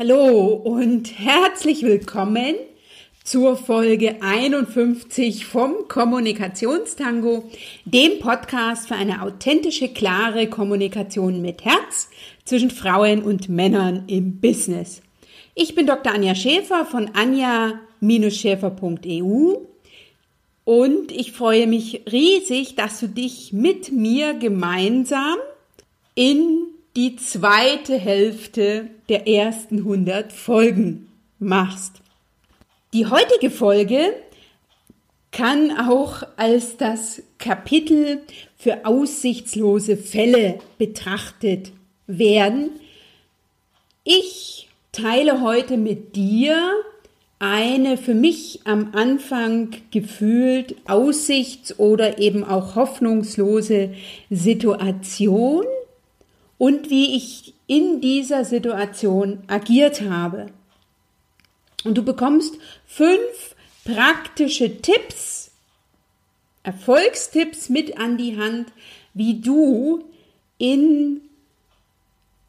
Hallo und herzlich willkommen zur Folge 51 vom Kommunikationstango, dem Podcast für eine authentische, klare Kommunikation mit Herz zwischen Frauen und Männern im Business. Ich bin Dr. Anja Schäfer von anja-schäfer.eu und ich freue mich riesig, dass du dich mit mir gemeinsam in die zweite Hälfte der ersten 100 Folgen machst. Die heutige Folge kann auch als das Kapitel für aussichtslose Fälle betrachtet werden. Ich teile heute mit dir eine für mich am Anfang gefühlt aussichts- oder eben auch hoffnungslose Situation und wie ich in dieser Situation agiert habe. Und du bekommst fünf praktische Tipps, Erfolgstipps mit an die Hand, wie du in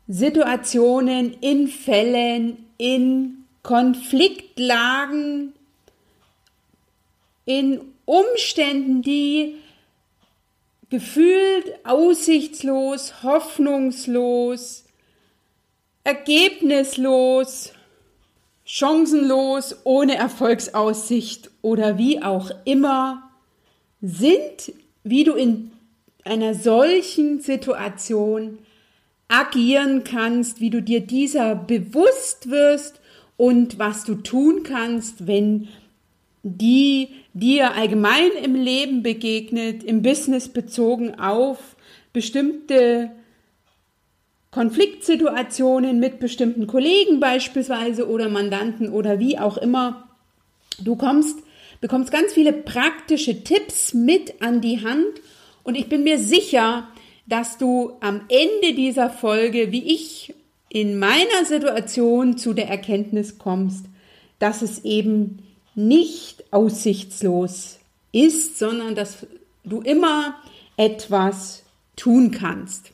Situationen, in Fällen, in Konfliktlagen, in Umständen, die gefühlt aussichtslos, hoffnungslos, ergebnislos, chancenlos, ohne Erfolgsaussicht oder wie auch immer sind, wie du in einer solchen Situation agieren kannst, wie du dir dieser bewusst wirst und was du tun kannst, wenn die dir allgemein im Leben begegnet, im Business bezogen auf bestimmte Konfliktsituationen mit bestimmten Kollegen beispielsweise oder Mandanten oder wie auch immer. Du kommst, bekommst ganz viele praktische Tipps mit an die Hand und ich bin mir sicher, dass du am Ende dieser Folge, wie ich in meiner Situation zu der Erkenntnis kommst, dass es eben nicht aussichtslos ist, sondern dass du immer etwas tun kannst.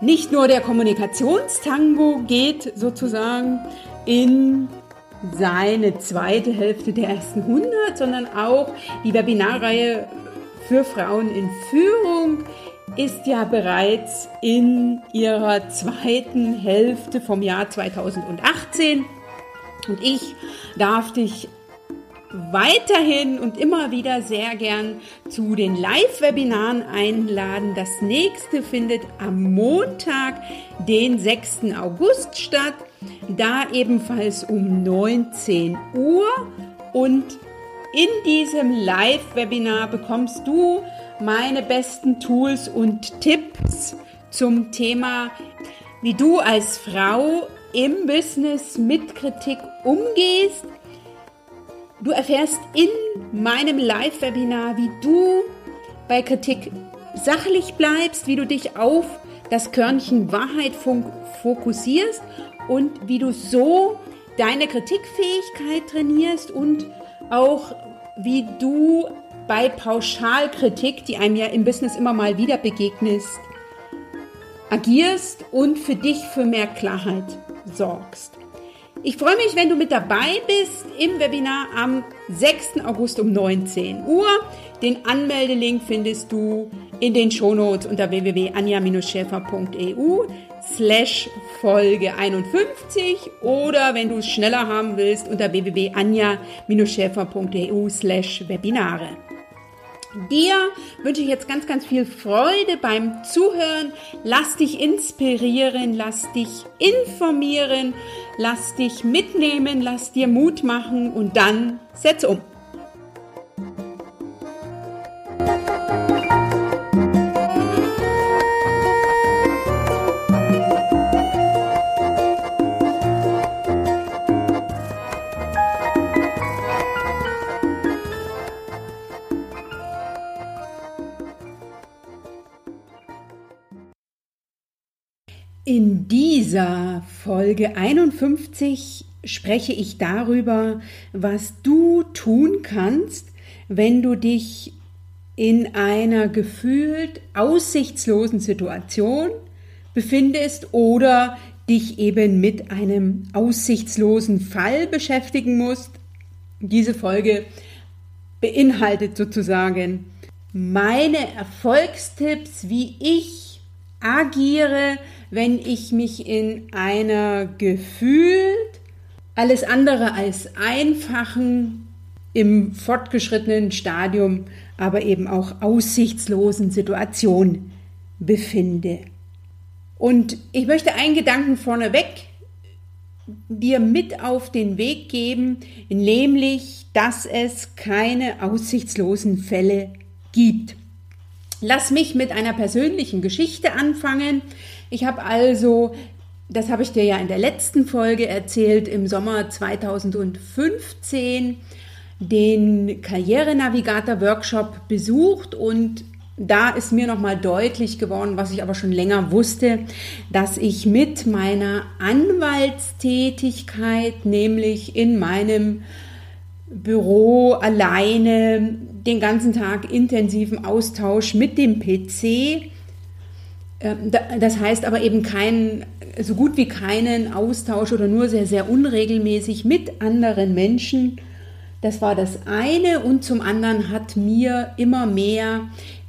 Nicht nur der Kommunikationstango geht sozusagen in seine zweite Hälfte der ersten 100, sondern auch die Webinarreihe für Frauen in Führung ist ja bereits in ihrer zweiten Hälfte vom Jahr 2018 und ich darf dich weiterhin und immer wieder sehr gern zu den Live-Webinaren einladen. Das nächste findet am Montag, den 6. August statt, da ebenfalls um 19 Uhr und in diesem Live-Webinar bekommst du meine besten Tools und Tipps zum Thema, wie du als Frau im Business mit Kritik umgehst Du erfährst in meinem Live-Webinar, wie du bei Kritik sachlich bleibst, wie du dich auf das Körnchen Wahrheit fokussierst und wie du so deine Kritikfähigkeit trainierst und auch wie du bei Pauschalkritik, die einem ja im Business immer mal wieder begegnest, agierst und für dich für mehr Klarheit sorgst. Ich freue mich, wenn du mit dabei bist im Webinar am 6. August um 19 Uhr. Den Anmeldelink findest du in den Shownotes unter www.anja-schäfer.eu slash Folge 51 oder wenn du es schneller haben willst unter www.anja-schäfer.eu slash Webinare. Dir wünsche ich jetzt ganz, ganz viel Freude beim Zuhören. Lass dich inspirieren, lass dich informieren, lass dich mitnehmen, lass dir Mut machen und dann setz um. Dieser Folge 51 spreche ich darüber, was du tun kannst, wenn du dich in einer gefühlt aussichtslosen Situation befindest oder dich eben mit einem aussichtslosen Fall beschäftigen musst. Diese Folge beinhaltet sozusagen meine Erfolgstipps, wie ich agiere, wenn ich mich in einer gefühlt alles andere als einfachen, im fortgeschrittenen Stadium, aber eben auch aussichtslosen Situation befinde. Und ich möchte einen Gedanken vorneweg dir mit auf den Weg geben, nämlich, dass es keine aussichtslosen Fälle gibt. Lass mich mit einer persönlichen Geschichte anfangen. Ich habe also, das habe ich dir ja in der letzten Folge erzählt, im Sommer 2015 den Karrierenavigator-Workshop besucht und da ist mir nochmal deutlich geworden, was ich aber schon länger wusste, dass ich mit meiner Anwaltstätigkeit, nämlich in meinem Büro alleine den ganzen Tag intensiven Austausch mit dem PC, ähm, das heißt aber eben kein, so gut wie keinen Austausch oder nur sehr, sehr unregelmäßig mit anderen Menschen. Das war das eine und zum anderen hat mir immer mehr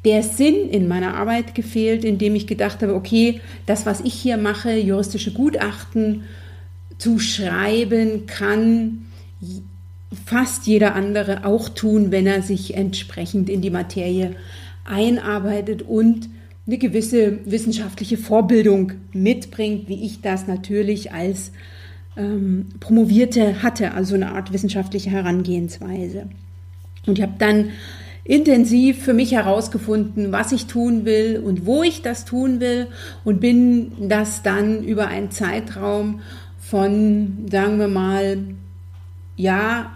der Sinn in meiner Arbeit gefehlt, indem ich gedacht habe, okay, das, was ich hier mache, juristische Gutachten zu schreiben, kann fast jeder andere auch tun, wenn er sich entsprechend in die Materie einarbeitet und eine gewisse wissenschaftliche Vorbildung mitbringt, wie ich das natürlich als ähm, Promovierte hatte, also eine Art wissenschaftliche Herangehensweise. Und ich habe dann intensiv für mich herausgefunden, was ich tun will und wo ich das tun will und bin das dann über einen Zeitraum von, sagen wir mal, ja,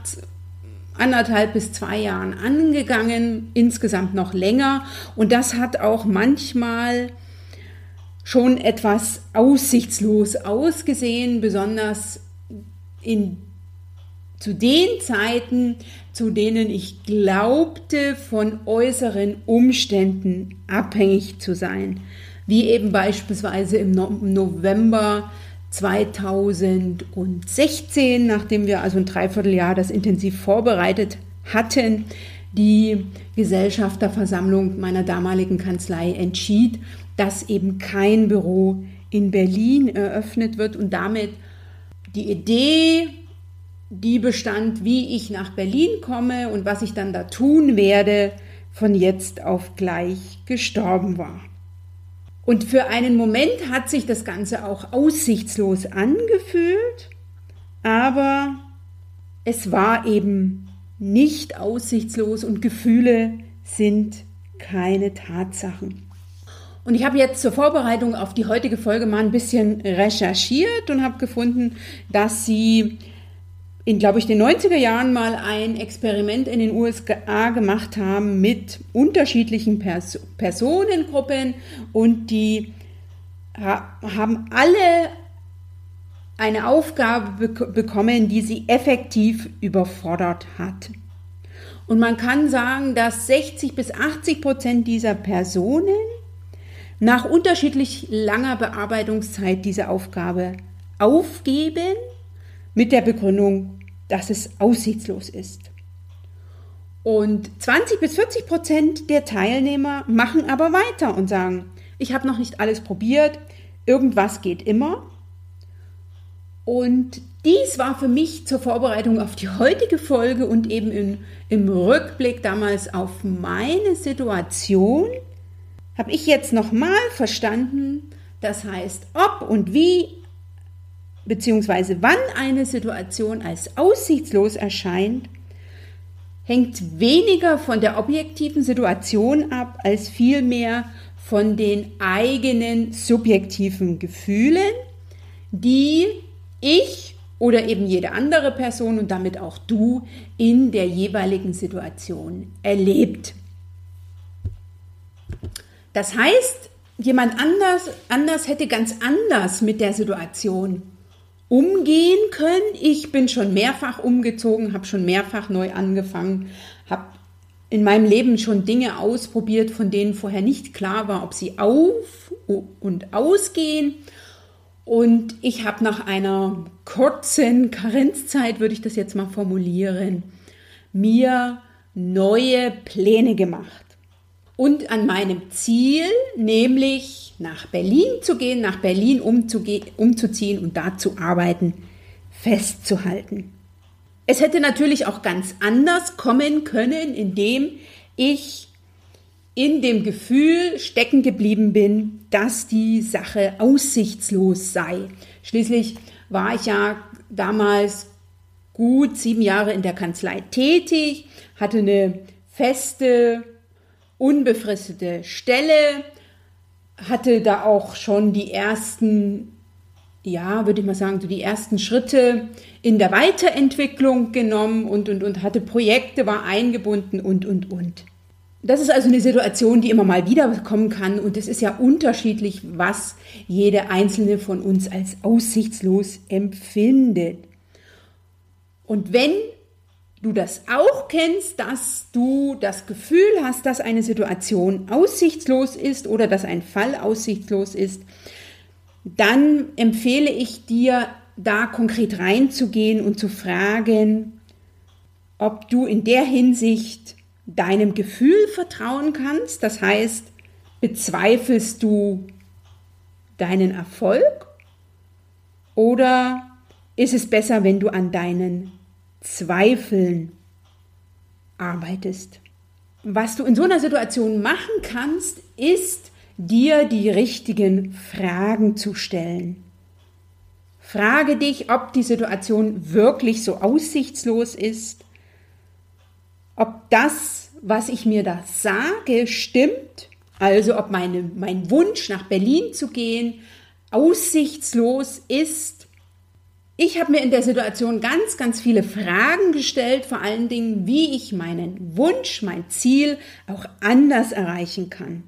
anderthalb bis zwei Jahren angegangen, insgesamt noch länger. Und das hat auch manchmal schon etwas aussichtslos ausgesehen, besonders in zu den Zeiten, zu denen ich glaubte, von äußeren Umständen abhängig zu sein, wie eben beispielsweise im November 2016, nachdem wir also ein Dreivierteljahr das intensiv vorbereitet hatten, die Gesellschafterversammlung meiner damaligen Kanzlei entschied, dass eben kein Büro in Berlin eröffnet wird und damit die Idee die bestand, wie ich nach Berlin komme und was ich dann da tun werde, von jetzt auf gleich gestorben war. Und für einen Moment hat sich das Ganze auch aussichtslos angefühlt, aber es war eben nicht aussichtslos und Gefühle sind keine Tatsachen. Und ich habe jetzt zur Vorbereitung auf die heutige Folge mal ein bisschen recherchiert und habe gefunden, dass sie in, glaube ich, den 90er Jahren mal ein Experiment in den USA gemacht haben mit unterschiedlichen Pers Personengruppen und die ha haben alle eine Aufgabe be bekommen, die sie effektiv überfordert hat. Und man kann sagen, dass 60 bis 80 Prozent dieser Personen nach unterschiedlich langer Bearbeitungszeit diese Aufgabe aufgeben mit der Begründung, dass es aussichtslos ist. Und 20 bis 40 Prozent der Teilnehmer machen aber weiter und sagen, ich habe noch nicht alles probiert, irgendwas geht immer. Und dies war für mich zur Vorbereitung auf die heutige Folge und eben in, im Rückblick damals auf meine Situation, habe ich jetzt nochmal verstanden, das heißt, ob und wie bzw. wann eine Situation als aussichtslos erscheint, hängt weniger von der objektiven Situation ab, als vielmehr von den eigenen subjektiven Gefühlen, die ich oder eben jede andere Person und damit auch du in der jeweiligen Situation erlebt. Das heißt, jemand anders, anders hätte ganz anders mit der Situation umgehen können. Ich bin schon mehrfach umgezogen, habe schon mehrfach neu angefangen, habe in meinem Leben schon Dinge ausprobiert, von denen vorher nicht klar war, ob sie auf und ausgehen. Und ich habe nach einer kurzen Karenzzeit, würde ich das jetzt mal formulieren, mir neue Pläne gemacht. Und an meinem Ziel, nämlich nach Berlin zu gehen, nach Berlin umzuziehen und da zu arbeiten, festzuhalten. Es hätte natürlich auch ganz anders kommen können, indem ich in dem Gefühl stecken geblieben bin, dass die Sache aussichtslos sei. Schließlich war ich ja damals gut sieben Jahre in der Kanzlei tätig, hatte eine feste, unbefristete Stelle, hatte da auch schon die ersten, ja, würde ich mal sagen, so die ersten Schritte in der Weiterentwicklung genommen und, und, und hatte Projekte, war eingebunden und, und, und. Das ist also eine Situation, die immer mal wieder kommen kann und es ist ja unterschiedlich, was jede einzelne von uns als aussichtslos empfindet. Und wenn du das auch kennst, dass du das Gefühl hast, dass eine Situation aussichtslos ist oder dass ein Fall aussichtslos ist, dann empfehle ich dir, da konkret reinzugehen und zu fragen, ob du in der Hinsicht deinem Gefühl vertrauen kannst. Das heißt, bezweifelst du deinen Erfolg oder ist es besser, wenn du an deinen Zweifeln arbeitest? Was du in so einer Situation machen kannst, ist dir die richtigen Fragen zu stellen. Frage dich, ob die Situation wirklich so aussichtslos ist ob das, was ich mir da sage, stimmt, also ob meine, mein Wunsch nach Berlin zu gehen aussichtslos ist. Ich habe mir in der Situation ganz, ganz viele Fragen gestellt, vor allen Dingen, wie ich meinen Wunsch, mein Ziel auch anders erreichen kann.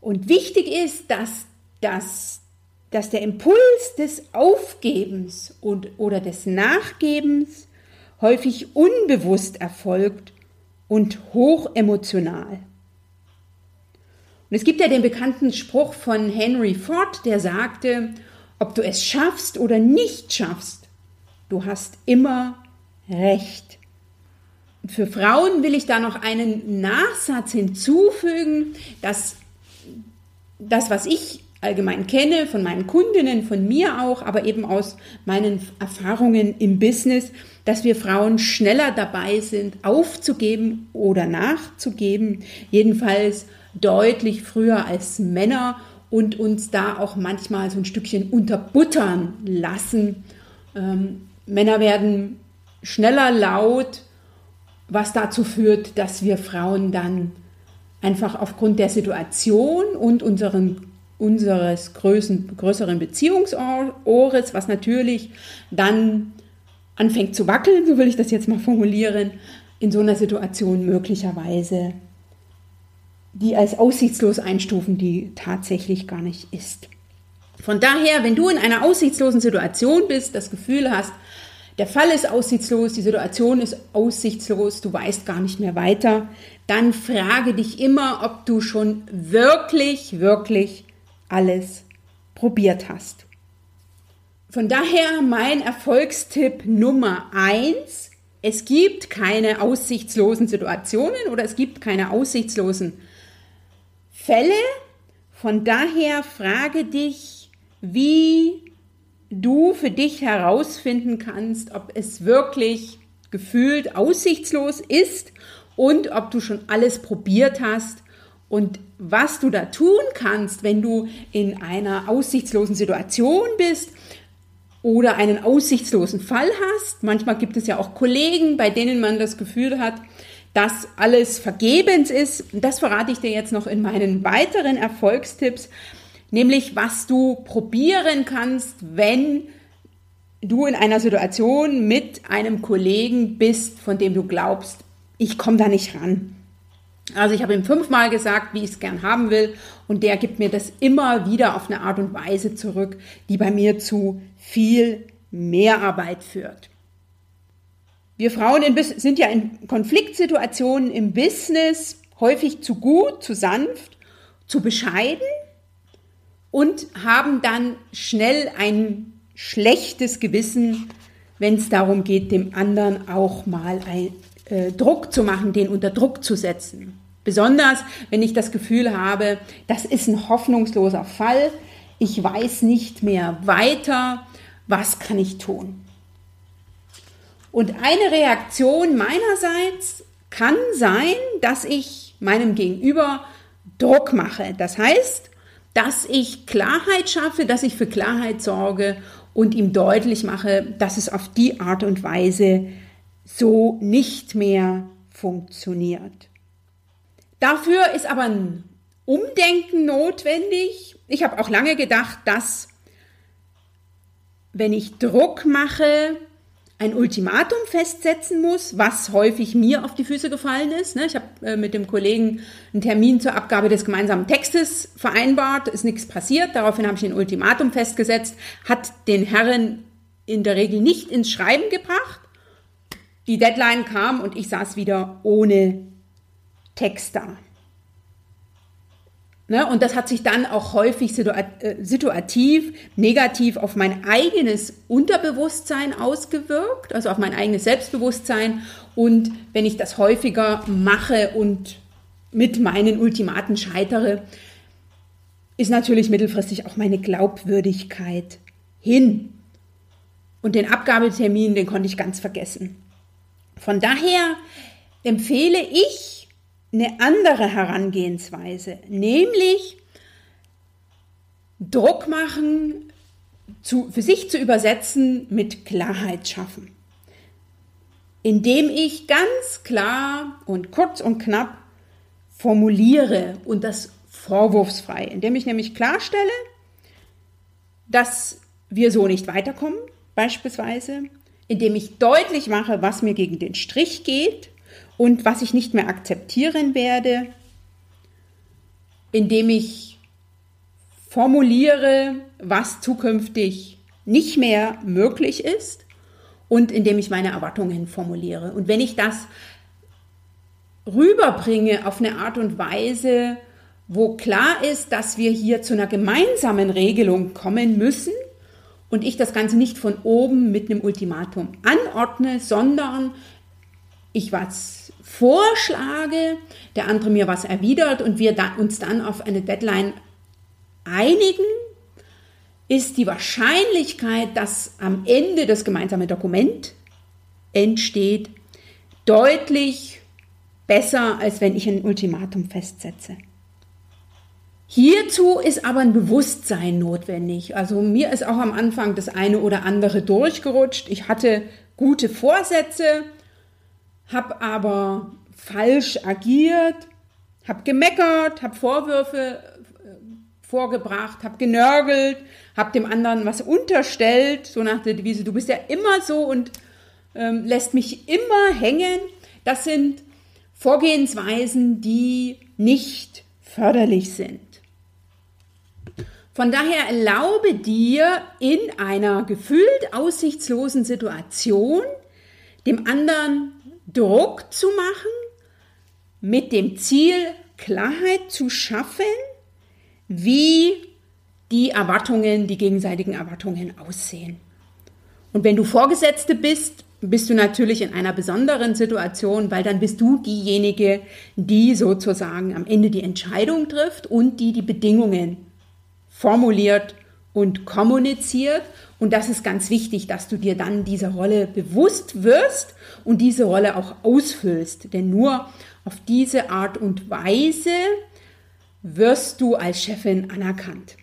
Und wichtig ist, dass, dass, dass der Impuls des Aufgebens und, oder des Nachgebens häufig unbewusst erfolgt und hoch emotional. Und es gibt ja den bekannten Spruch von Henry Ford, der sagte, ob du es schaffst oder nicht schaffst, du hast immer recht. Für Frauen will ich da noch einen Nachsatz hinzufügen, dass das, was ich allgemein kenne, von meinen Kundinnen, von mir auch, aber eben aus meinen Erfahrungen im Business, dass wir Frauen schneller dabei sind, aufzugeben oder nachzugeben, jedenfalls deutlich früher als Männer und uns da auch manchmal so ein Stückchen unterbuttern lassen. Ähm, Männer werden schneller laut, was dazu führt, dass wir Frauen dann einfach aufgrund der Situation und unseren unseres größeren, größeren Beziehungsohres, was natürlich dann anfängt zu wackeln, so will ich das jetzt mal formulieren, in so einer Situation möglicherweise die als aussichtslos einstufen, die tatsächlich gar nicht ist. Von daher, wenn du in einer aussichtslosen Situation bist, das Gefühl hast, der Fall ist aussichtslos, die Situation ist aussichtslos, du weißt gar nicht mehr weiter, dann frage dich immer, ob du schon wirklich, wirklich alles probiert hast. Von daher mein Erfolgstipp Nummer eins: Es gibt keine aussichtslosen Situationen oder es gibt keine aussichtslosen Fälle. Von daher frage dich, wie du für dich herausfinden kannst, ob es wirklich gefühlt aussichtslos ist und ob du schon alles probiert hast und was du da tun kannst, wenn du in einer aussichtslosen Situation bist oder einen aussichtslosen Fall hast. Manchmal gibt es ja auch Kollegen, bei denen man das Gefühl hat, dass alles vergebens ist. Das verrate ich dir jetzt noch in meinen weiteren Erfolgstipps, nämlich was du probieren kannst, wenn du in einer Situation mit einem Kollegen bist, von dem du glaubst, ich komme da nicht ran. Also ich habe ihm fünfmal gesagt, wie ich es gern haben will und der gibt mir das immer wieder auf eine Art und Weise zurück, die bei mir zu viel Mehrarbeit führt. Wir Frauen sind ja in Konfliktsituationen im Business häufig zu gut, zu sanft, zu bescheiden und haben dann schnell ein schlechtes Gewissen, wenn es darum geht, dem anderen auch mal ein, äh, Druck zu machen, den unter Druck zu setzen. Besonders, wenn ich das Gefühl habe, das ist ein hoffnungsloser Fall, ich weiß nicht mehr weiter, was kann ich tun? Und eine Reaktion meinerseits kann sein, dass ich meinem Gegenüber Druck mache. Das heißt, dass ich Klarheit schaffe, dass ich für Klarheit sorge und ihm deutlich mache, dass es auf die Art und Weise so nicht mehr funktioniert. Dafür ist aber ein Umdenken notwendig. Ich habe auch lange gedacht, dass wenn ich Druck mache, ein Ultimatum festsetzen muss, was häufig mir auf die Füße gefallen ist. Ne? Ich habe äh, mit dem Kollegen einen Termin zur Abgabe des gemeinsamen Textes vereinbart, ist nichts passiert. Daraufhin habe ich ein Ultimatum festgesetzt, hat den Herren in der Regel nicht ins Schreiben gebracht. Die Deadline kam und ich saß wieder ohne Text da. Ne? Und das hat sich dann auch häufig äh, situativ negativ auf mein eigenes Unterbewusstsein ausgewirkt, also auf mein eigenes Selbstbewusstsein. Und wenn ich das häufiger mache und mit meinen Ultimaten scheitere, ist natürlich mittelfristig auch meine Glaubwürdigkeit hin. Und den Abgabetermin, den konnte ich ganz vergessen. Von daher empfehle ich, eine andere Herangehensweise, nämlich Druck machen, zu, für sich zu übersetzen mit Klarheit schaffen. Indem ich ganz klar und kurz und knapp formuliere und das vorwurfsfrei, indem ich nämlich klarstelle, dass wir so nicht weiterkommen, beispielsweise, indem ich deutlich mache, was mir gegen den Strich geht und was ich nicht mehr akzeptieren werde, indem ich formuliere, was zukünftig nicht mehr möglich ist und indem ich meine Erwartungen formuliere. Und wenn ich das rüberbringe auf eine Art und Weise, wo klar ist, dass wir hier zu einer gemeinsamen Regelung kommen müssen und ich das Ganze nicht von oben mit einem Ultimatum anordne, sondern ich was vorschlage, der andere mir was erwidert und wir uns dann auf eine Deadline einigen, ist die Wahrscheinlichkeit, dass am Ende das gemeinsame Dokument entsteht, deutlich besser, als wenn ich ein Ultimatum festsetze. Hierzu ist aber ein Bewusstsein notwendig. Also mir ist auch am Anfang das eine oder andere durchgerutscht. Ich hatte gute Vorsätze, habe aber falsch agiert, habe gemeckert, habe Vorwürfe äh, vorgebracht, habe genörgelt, habe dem anderen was unterstellt, so nach der Devise, du bist ja immer so und ähm, lässt mich immer hängen. Das sind Vorgehensweisen, die nicht förderlich sind. Von daher erlaube dir in einer gefühlt aussichtslosen Situation dem anderen Druck zu machen, mit dem Ziel, Klarheit zu schaffen, wie die Erwartungen, die gegenseitigen Erwartungen aussehen. Und wenn du Vorgesetzte bist, bist du natürlich in einer besonderen Situation, weil dann bist du diejenige, die sozusagen am Ende die Entscheidung trifft und die die Bedingungen formuliert und kommuniziert. Und das ist ganz wichtig, dass du dir dann dieser Rolle bewusst wirst und diese Rolle auch ausfüllst. Denn nur auf diese Art und Weise wirst du als Chefin anerkannt.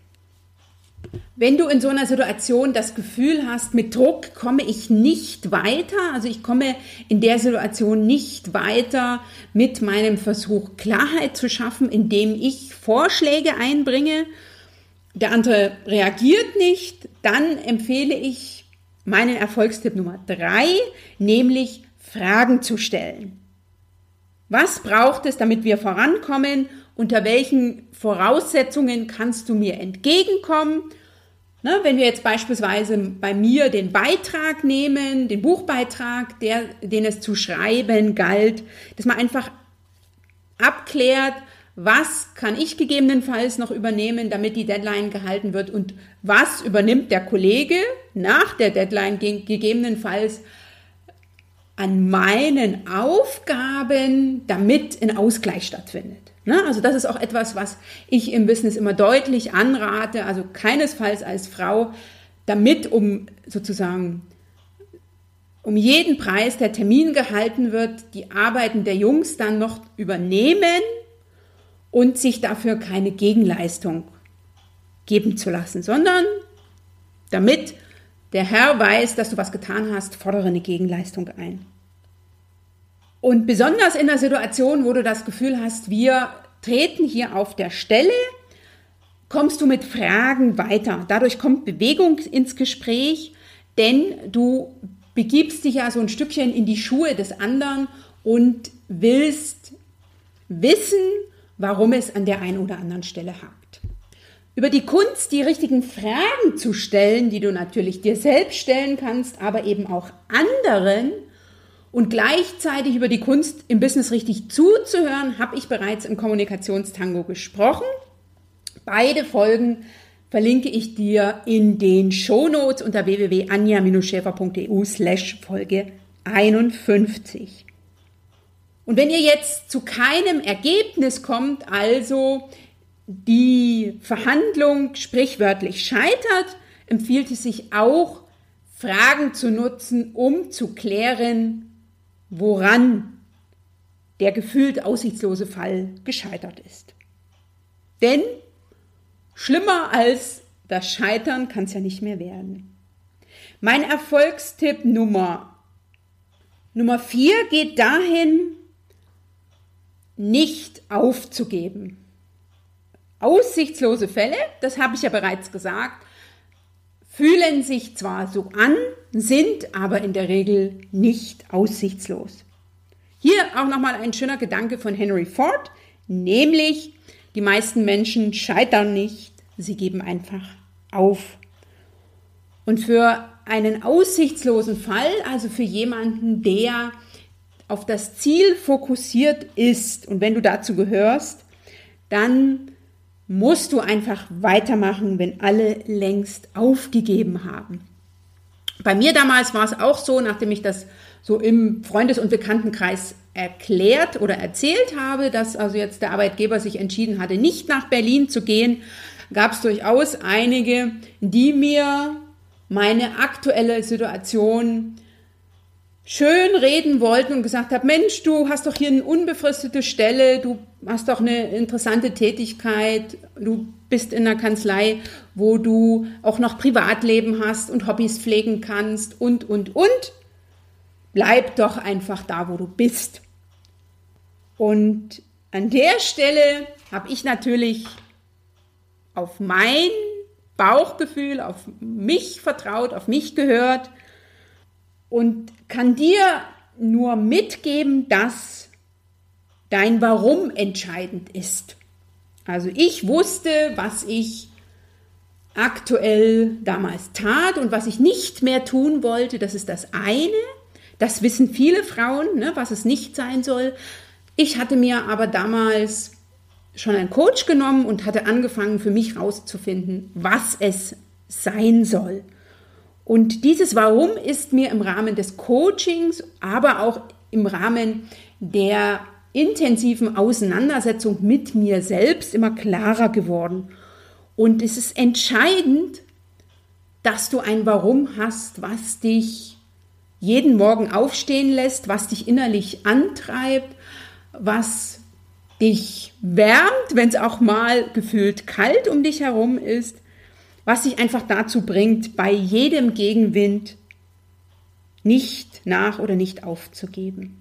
Wenn du in so einer Situation das Gefühl hast, mit Druck komme ich nicht weiter, also ich komme in der Situation nicht weiter mit meinem Versuch Klarheit zu schaffen, indem ich Vorschläge einbringe, der andere reagiert nicht, dann empfehle ich meinen Erfolgstipp Nummer drei, nämlich Fragen zu stellen. Was braucht es, damit wir vorankommen? Unter welchen Voraussetzungen kannst du mir entgegenkommen? Ne, wenn wir jetzt beispielsweise bei mir den Beitrag nehmen, den Buchbeitrag, der, den es zu schreiben galt, dass man einfach abklärt, was kann ich gegebenenfalls noch übernehmen, damit die Deadline gehalten wird und was übernimmt der Kollege nach der Deadline gegebenenfalls an meinen Aufgaben, damit ein Ausgleich stattfindet. Ne? Also das ist auch etwas, was ich im Business immer deutlich anrate, also keinesfalls als Frau, damit um sozusagen um jeden Preis der Termin gehalten wird, die Arbeiten der Jungs dann noch übernehmen und sich dafür keine Gegenleistung geben zu lassen, sondern damit der Herr weiß, dass du was getan hast, fordere eine Gegenleistung ein. Und besonders in der Situation, wo du das Gefühl hast, wir treten hier auf der Stelle, kommst du mit Fragen weiter. Dadurch kommt Bewegung ins Gespräch, denn du begibst dich ja so ein Stückchen in die Schuhe des anderen und willst wissen, warum es an der einen oder anderen Stelle hakt. Über die Kunst, die richtigen Fragen zu stellen, die du natürlich dir selbst stellen kannst, aber eben auch anderen und gleichzeitig über die Kunst im Business richtig zuzuhören, habe ich bereits im Kommunikationstango gesprochen. Beide Folgen verlinke ich dir in den Shownotes unter www.anja-schäfer.eu slash Folge 51. Und wenn ihr jetzt zu keinem Ergebnis kommt, also die Verhandlung sprichwörtlich scheitert, empfiehlt es sich auch, Fragen zu nutzen, um zu klären, woran der gefühlt aussichtslose Fall gescheitert ist. Denn schlimmer als das Scheitern kann es ja nicht mehr werden. Mein Erfolgstipp Nummer Nummer vier geht dahin, nicht aufzugeben. Aussichtslose Fälle, das habe ich ja bereits gesagt, fühlen sich zwar so an, sind aber in der Regel nicht aussichtslos. Hier auch nochmal ein schöner Gedanke von Henry Ford, nämlich die meisten Menschen scheitern nicht, sie geben einfach auf. Und für einen aussichtslosen Fall, also für jemanden, der auf das Ziel fokussiert ist und wenn du dazu gehörst, dann musst du einfach weitermachen, wenn alle längst aufgegeben haben. Bei mir damals war es auch so, nachdem ich das so im Freundes- und Bekanntenkreis erklärt oder erzählt habe, dass also jetzt der Arbeitgeber sich entschieden hatte, nicht nach Berlin zu gehen, gab es durchaus einige, die mir meine aktuelle Situation schön reden wollten und gesagt haben, Mensch, du hast doch hier eine unbefristete Stelle, du hast doch eine interessante Tätigkeit, du bist in einer Kanzlei, wo du auch noch Privatleben hast und Hobbys pflegen kannst und, und, und. Bleib doch einfach da, wo du bist. Und an der Stelle habe ich natürlich auf mein Bauchgefühl, auf mich vertraut, auf mich gehört und kann dir nur mitgeben, dass dein Warum entscheidend ist. Also ich wusste, was ich aktuell damals tat und was ich nicht mehr tun wollte. Das ist das eine. Das wissen viele Frauen, ne, was es nicht sein soll. Ich hatte mir aber damals schon einen Coach genommen und hatte angefangen, für mich herauszufinden, was es sein soll. Und dieses Warum ist mir im Rahmen des Coachings, aber auch im Rahmen der intensiven Auseinandersetzung mit mir selbst immer klarer geworden. Und es ist entscheidend, dass du ein Warum hast, was dich jeden Morgen aufstehen lässt, was dich innerlich antreibt, was dich wärmt, wenn es auch mal gefühlt kalt um dich herum ist, was dich einfach dazu bringt, bei jedem Gegenwind nicht nach oder nicht aufzugeben.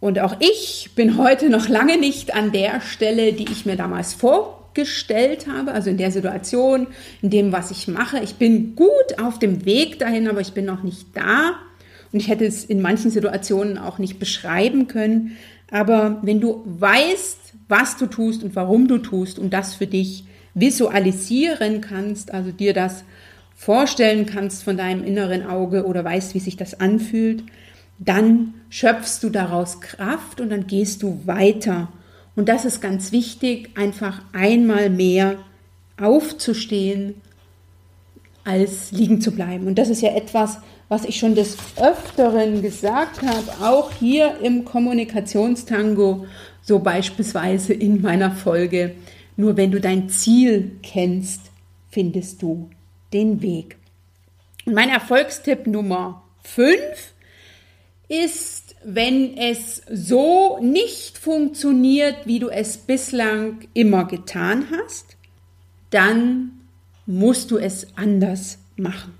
Und auch ich bin heute noch lange nicht an der Stelle, die ich mir damals vorgestellt habe, also in der Situation, in dem, was ich mache. Ich bin gut auf dem Weg dahin, aber ich bin noch nicht da. Und ich hätte es in manchen Situationen auch nicht beschreiben können. Aber wenn du weißt, was du tust und warum du tust und das für dich visualisieren kannst, also dir das vorstellen kannst von deinem inneren Auge oder weißt, wie sich das anfühlt, dann schöpfst du daraus Kraft und dann gehst du weiter Und das ist ganz wichtig, einfach einmal mehr aufzustehen, als liegen zu bleiben. Und das ist ja etwas, was ich schon des Öfteren gesagt habe, auch hier im Kommunikationstango, so beispielsweise in meiner Folge. Nur wenn du dein Ziel kennst, findest du den Weg. Und mein Erfolgstipp Nummer 5 ist, wenn es so nicht funktioniert, wie du es bislang immer getan hast, dann musst du es anders machen.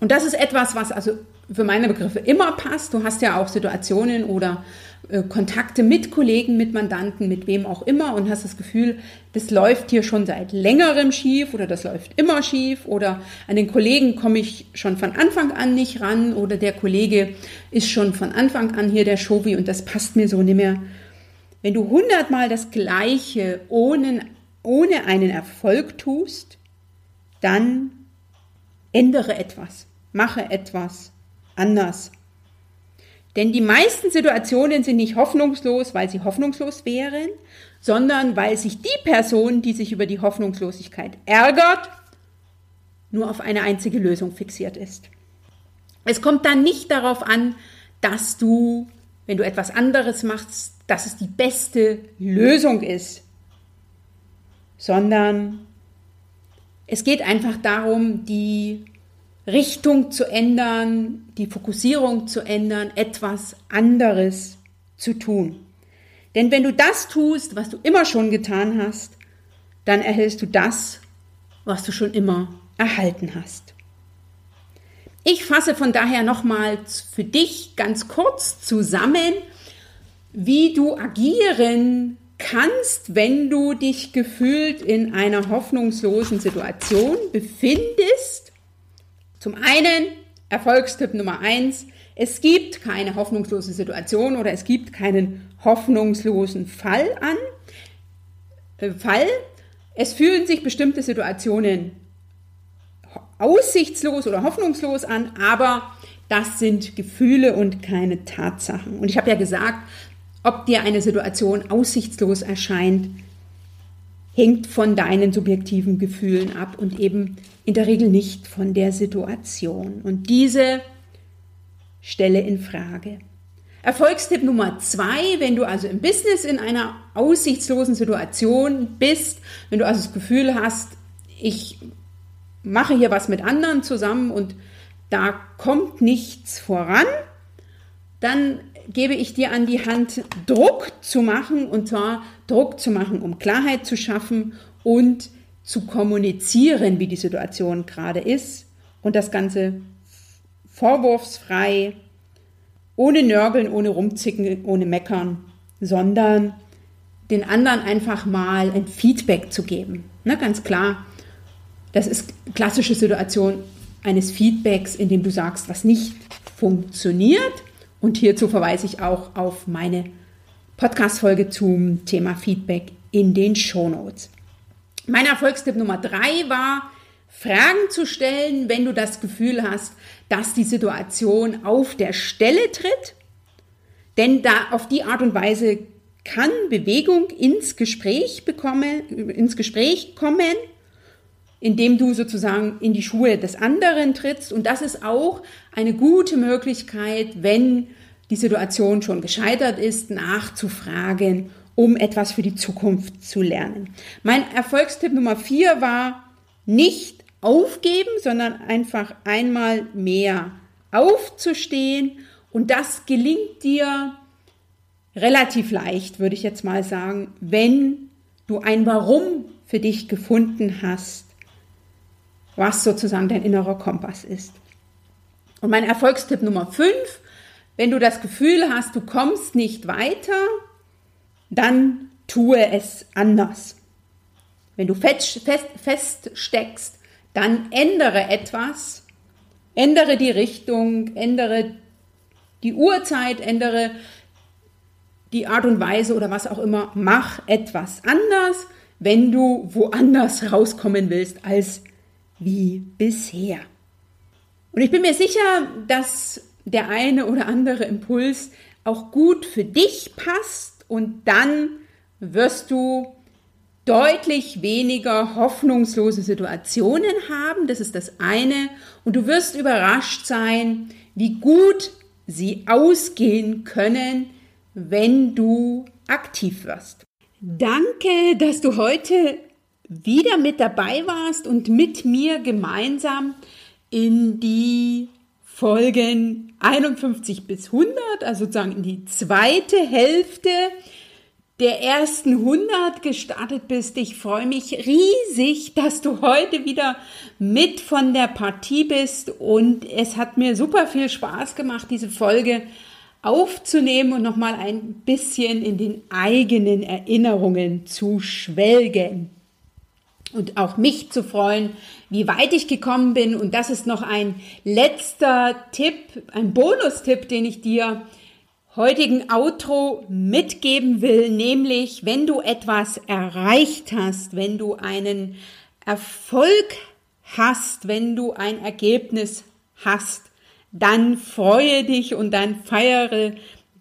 Und das ist etwas, was also für meine Begriffe immer passt. Du hast ja auch Situationen oder äh, Kontakte mit Kollegen, mit Mandanten, mit wem auch immer und hast das Gefühl, das läuft hier schon seit längerem schief oder das läuft immer schief oder an den Kollegen komme ich schon von Anfang an nicht ran oder der Kollege ist schon von Anfang an hier der Shovi und das passt mir so nicht mehr. Wenn du hundertmal das Gleiche ohne, ohne einen Erfolg tust, dann ändere etwas, mache etwas anders. Denn die meisten Situationen sind nicht hoffnungslos, weil sie hoffnungslos wären, sondern weil sich die Person, die sich über die Hoffnungslosigkeit ärgert, nur auf eine einzige Lösung fixiert ist. Es kommt dann nicht darauf an, dass du, wenn du etwas anderes machst, dass es die beste Lösung ist, sondern es geht einfach darum, die Richtung zu ändern, die Fokussierung zu ändern, etwas anderes zu tun. Denn wenn du das tust, was du immer schon getan hast, dann erhältst du das, was du schon immer erhalten hast. Ich fasse von daher nochmals für dich ganz kurz zusammen, wie du agieren kannst, wenn du dich gefühlt in einer hoffnungslosen Situation befindest. Zum einen, Erfolgstipp Nummer eins, es gibt keine hoffnungslose Situation oder es gibt keinen hoffnungslosen Fall an. Äh, Fall. Es fühlen sich bestimmte Situationen aussichtslos oder hoffnungslos an, aber das sind Gefühle und keine Tatsachen. Und ich habe ja gesagt, ob dir eine Situation aussichtslos erscheint, hängt von deinen subjektiven Gefühlen ab und eben in der Regel nicht von der Situation. Und diese stelle in Frage. Erfolgstipp Nummer zwei, wenn du also im Business in einer aussichtslosen Situation bist, wenn du also das Gefühl hast, ich mache hier was mit anderen zusammen und da kommt nichts voran, dann gebe ich dir an die Hand, Druck zu machen, und zwar Druck zu machen, um Klarheit zu schaffen und zu kommunizieren, wie die Situation gerade ist und das Ganze vorwurfsfrei, ohne Nörgeln, ohne Rumzicken, ohne Meckern, sondern den anderen einfach mal ein Feedback zu geben. Na, ganz klar, das ist klassische Situation eines Feedbacks, in dem du sagst, was nicht funktioniert und hierzu verweise ich auch auf meine Podcast-Folge zum Thema Feedback in den Shownotes. Mein Erfolgstipp Nummer drei war, Fragen zu stellen, wenn du das Gefühl hast, dass die Situation auf der Stelle tritt. Denn da auf die Art und Weise kann Bewegung ins Gespräch bekommen, ins Gespräch kommen indem du sozusagen in die Schuhe des anderen trittst. Und das ist auch eine gute Möglichkeit, wenn die Situation schon gescheitert ist, nachzufragen, um etwas für die Zukunft zu lernen. Mein Erfolgstipp Nummer vier war, nicht aufgeben, sondern einfach einmal mehr aufzustehen. Und das gelingt dir relativ leicht, würde ich jetzt mal sagen, wenn du ein Warum für dich gefunden hast was sozusagen dein innerer Kompass ist. Und mein Erfolgstipp Nummer 5, wenn du das Gefühl hast, du kommst nicht weiter, dann tue es anders. Wenn du fest, fest, feststeckst, dann ändere etwas, ändere die Richtung, ändere die Uhrzeit, ändere die Art und Weise oder was auch immer, mach etwas anders, wenn du woanders rauskommen willst als wie bisher. Und ich bin mir sicher, dass der eine oder andere Impuls auch gut für dich passt und dann wirst du deutlich weniger hoffnungslose Situationen haben. Das ist das eine. Und du wirst überrascht sein, wie gut sie ausgehen können, wenn du aktiv wirst. Danke, dass du heute wieder mit dabei warst und mit mir gemeinsam in die Folgen 51 bis 100, also sozusagen in die zweite Hälfte der ersten 100 gestartet bist. Ich freue mich riesig, dass du heute wieder mit von der Partie bist und es hat mir super viel Spaß gemacht, diese Folge aufzunehmen und nochmal ein bisschen in den eigenen Erinnerungen zu schwelgen und auch mich zu freuen, wie weit ich gekommen bin. Und das ist noch ein letzter Tipp, ein Bonustipp, den ich dir heutigen Outro mitgeben will, nämlich wenn du etwas erreicht hast, wenn du einen Erfolg hast, wenn du ein Ergebnis hast, dann freue dich und dann feiere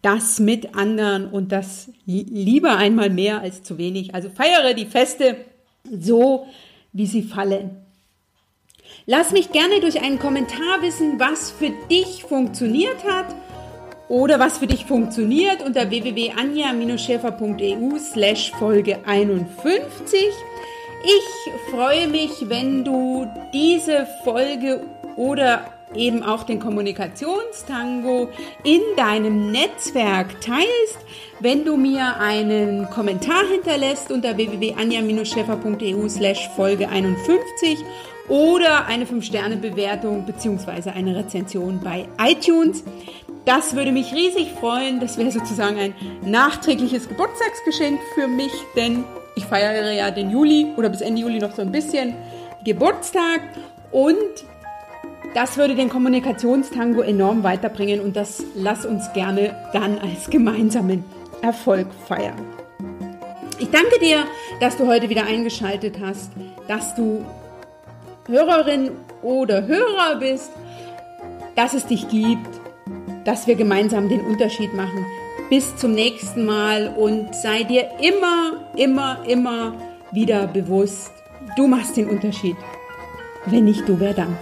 das mit anderen und das lieber einmal mehr als zu wenig. Also feiere die Feste so, wie sie fallen. Lass mich gerne durch einen Kommentar wissen, was für dich funktioniert hat oder was für dich funktioniert unter www.anja-schäfer.eu slash Folge 51. Ich freue mich, wenn du diese Folge oder eben auch den Kommunikationstango in deinem Netzwerk teilst, wenn du mir einen Kommentar hinterlässt unter www.anja-schäfer.eu slash Folge 51 oder eine 5-Sterne-Bewertung bzw. eine Rezension bei iTunes. Das würde mich riesig freuen. Das wäre sozusagen ein nachträgliches Geburtstagsgeschenk für mich, denn ich feiere ja den Juli oder bis Ende Juli noch so ein bisschen Geburtstag und das würde den Kommunikationstango enorm weiterbringen und das lass uns gerne dann als gemeinsamen Erfolg feiern. Ich danke dir, dass du heute wieder eingeschaltet hast, dass du Hörerin oder Hörer bist, dass es dich gibt, dass wir gemeinsam den Unterschied machen. Bis zum nächsten Mal und sei dir immer, immer, immer wieder bewusst, du machst den Unterschied. Wenn nicht du, wer dann?